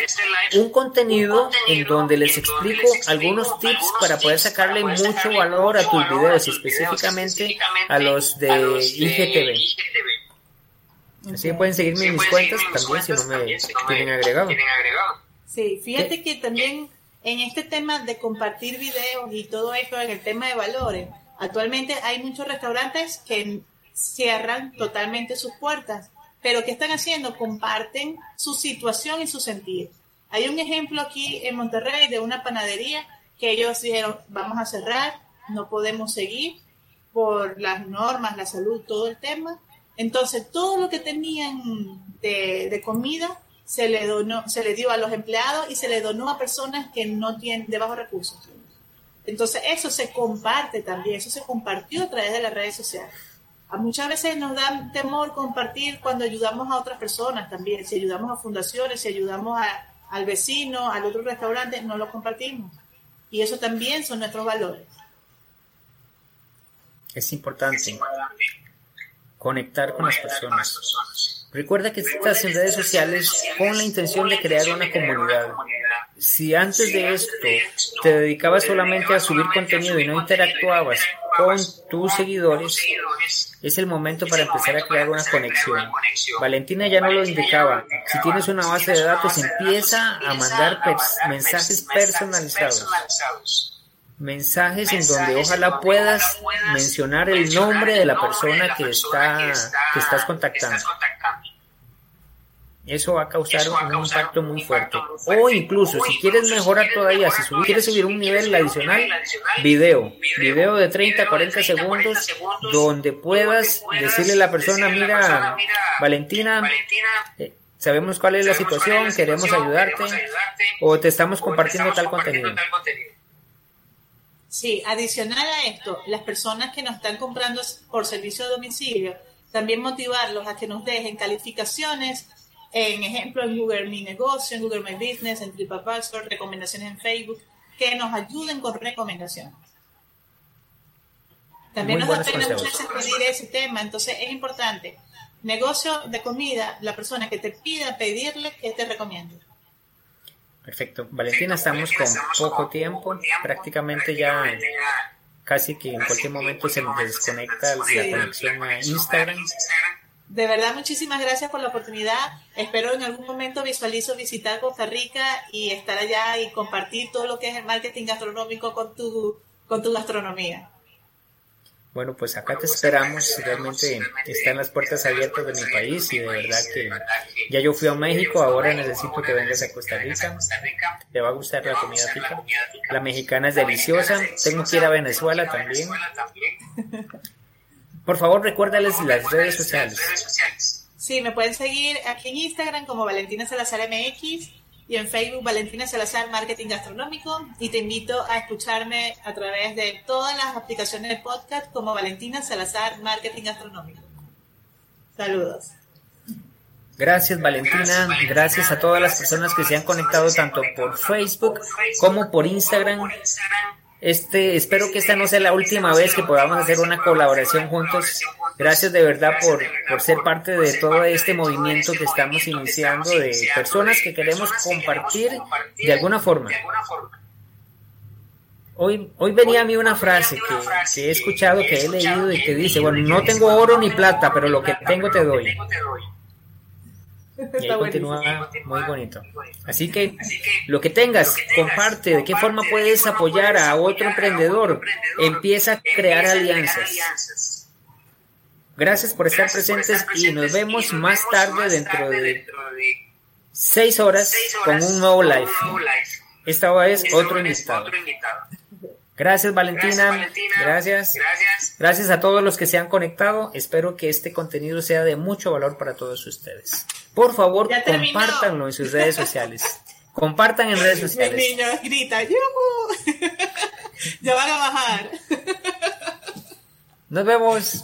un contenido en donde les explico algunos tips para poder sacarle mucho valor a tus videos, específicamente a los de IGTV. Así que pueden seguirme en mis cuentas también si no me tienen agregado. Sí, fíjate que también en este tema de compartir videos y todo esto en el tema de valores, actualmente hay muchos restaurantes que cierran totalmente sus puertas pero ¿qué están haciendo? Comparten su situación y su sentir. Hay un ejemplo aquí en Monterrey de una panadería que ellos dijeron, vamos a cerrar, no podemos seguir por las normas, la salud, todo el tema. Entonces, todo lo que tenían de, comida se le, donó, se le dio a los empleados y se le donó a personas que no tienen de bajos recursos. Entonces, eso se comparte también, eso se compartió a través de las redes sociales muchas veces nos da temor compartir cuando ayudamos a otras personas también. Si ayudamos a fundaciones, si ayudamos al vecino, al otro restaurante, no lo compartimos. Y eso también son nuestros valores. Es importante conectar con las personas. Recuerda que estás en redes sociales con la intención de crear una comunidad. Si antes de esto te dedicabas solamente a subir contenido y no interactuabas con tus seguidores, es el momento para empezar a crear una conexión. Valentina ya no lo indicaba. Si tienes una base de datos, empieza a mandar mensajes personalizados. Mensajes en donde ojalá puedas mencionar el nombre de la persona que, está, que estás contactando. Eso va a causar un impacto muy fuerte. O incluso, si quieres mejorar todavía, si quieres subir un nivel adicional, video. Video de 30, 40 segundos, donde puedas decirle a la persona, mira, Valentina, eh, sabemos cuál es la situación, queremos ayudarte, o te estamos compartiendo tal contenido. Sí, adicional a esto, las personas que nos están comprando por servicio de domicilio, también motivarlos a que nos dejen calificaciones en ejemplo en Google Mi Negocio, en Google My Business, en TripAdvisor, recomendaciones en Facebook, que nos ayuden con recomendaciones. También nos da pena muchas pedir ese tema, entonces es importante. Negocio de comida, la persona que te pida pedirle que te recomiende. Perfecto. Valentina, estamos con poco tiempo, prácticamente ya casi que en cualquier momento se nos desconecta la conexión a Instagram. De verdad, muchísimas gracias por la oportunidad. Espero en algún momento visualizo visitar Costa Rica y estar allá y compartir todo lo que es el marketing gastronómico con tu, con tu gastronomía. Bueno, pues acá te esperamos. Realmente están las puertas abiertas de mi país y de verdad que ya yo fui a México, ahora necesito que vengas a Costa Rica. Te va a gustar la comida rica. La mexicana es deliciosa. Tengo que ir a Venezuela también. Por favor, recuérdales las redes sociales. Sí, me pueden seguir aquí en Instagram como Valentina Salazar MX y en Facebook Valentina Salazar Marketing Gastronómico y te invito a escucharme a través de todas las aplicaciones de podcast como Valentina Salazar Marketing Gastronómico. Saludos. Gracias Valentina, gracias a todas las personas que se han conectado tanto por Facebook como por Instagram. Este, espero que esta no sea la última vez que podamos hacer una colaboración juntos. Gracias de verdad por, por ser parte de todo este movimiento que estamos iniciando de personas que queremos compartir de alguna forma. Hoy, hoy venía a mí una frase que, que he escuchado, que he leído y que dice, bueno, no tengo oro ni plata, pero lo que tengo te doy. Y ahí continúa muy bonito. Así que lo que tengas, comparte de qué forma puedes apoyar a otro emprendedor. Empieza a crear alianzas. Gracias por estar presentes y nos vemos más tarde dentro de seis horas con un nuevo live. Esta vez otro invitado. Gracias Valentina. Gracias. Gracias a todos los que se han conectado. Espero que este contenido sea de mucho valor para todos ustedes. Por favor, compártanlo en sus redes sociales. Compartan en redes sociales. El niño grita, ya van a bajar. Nos vemos.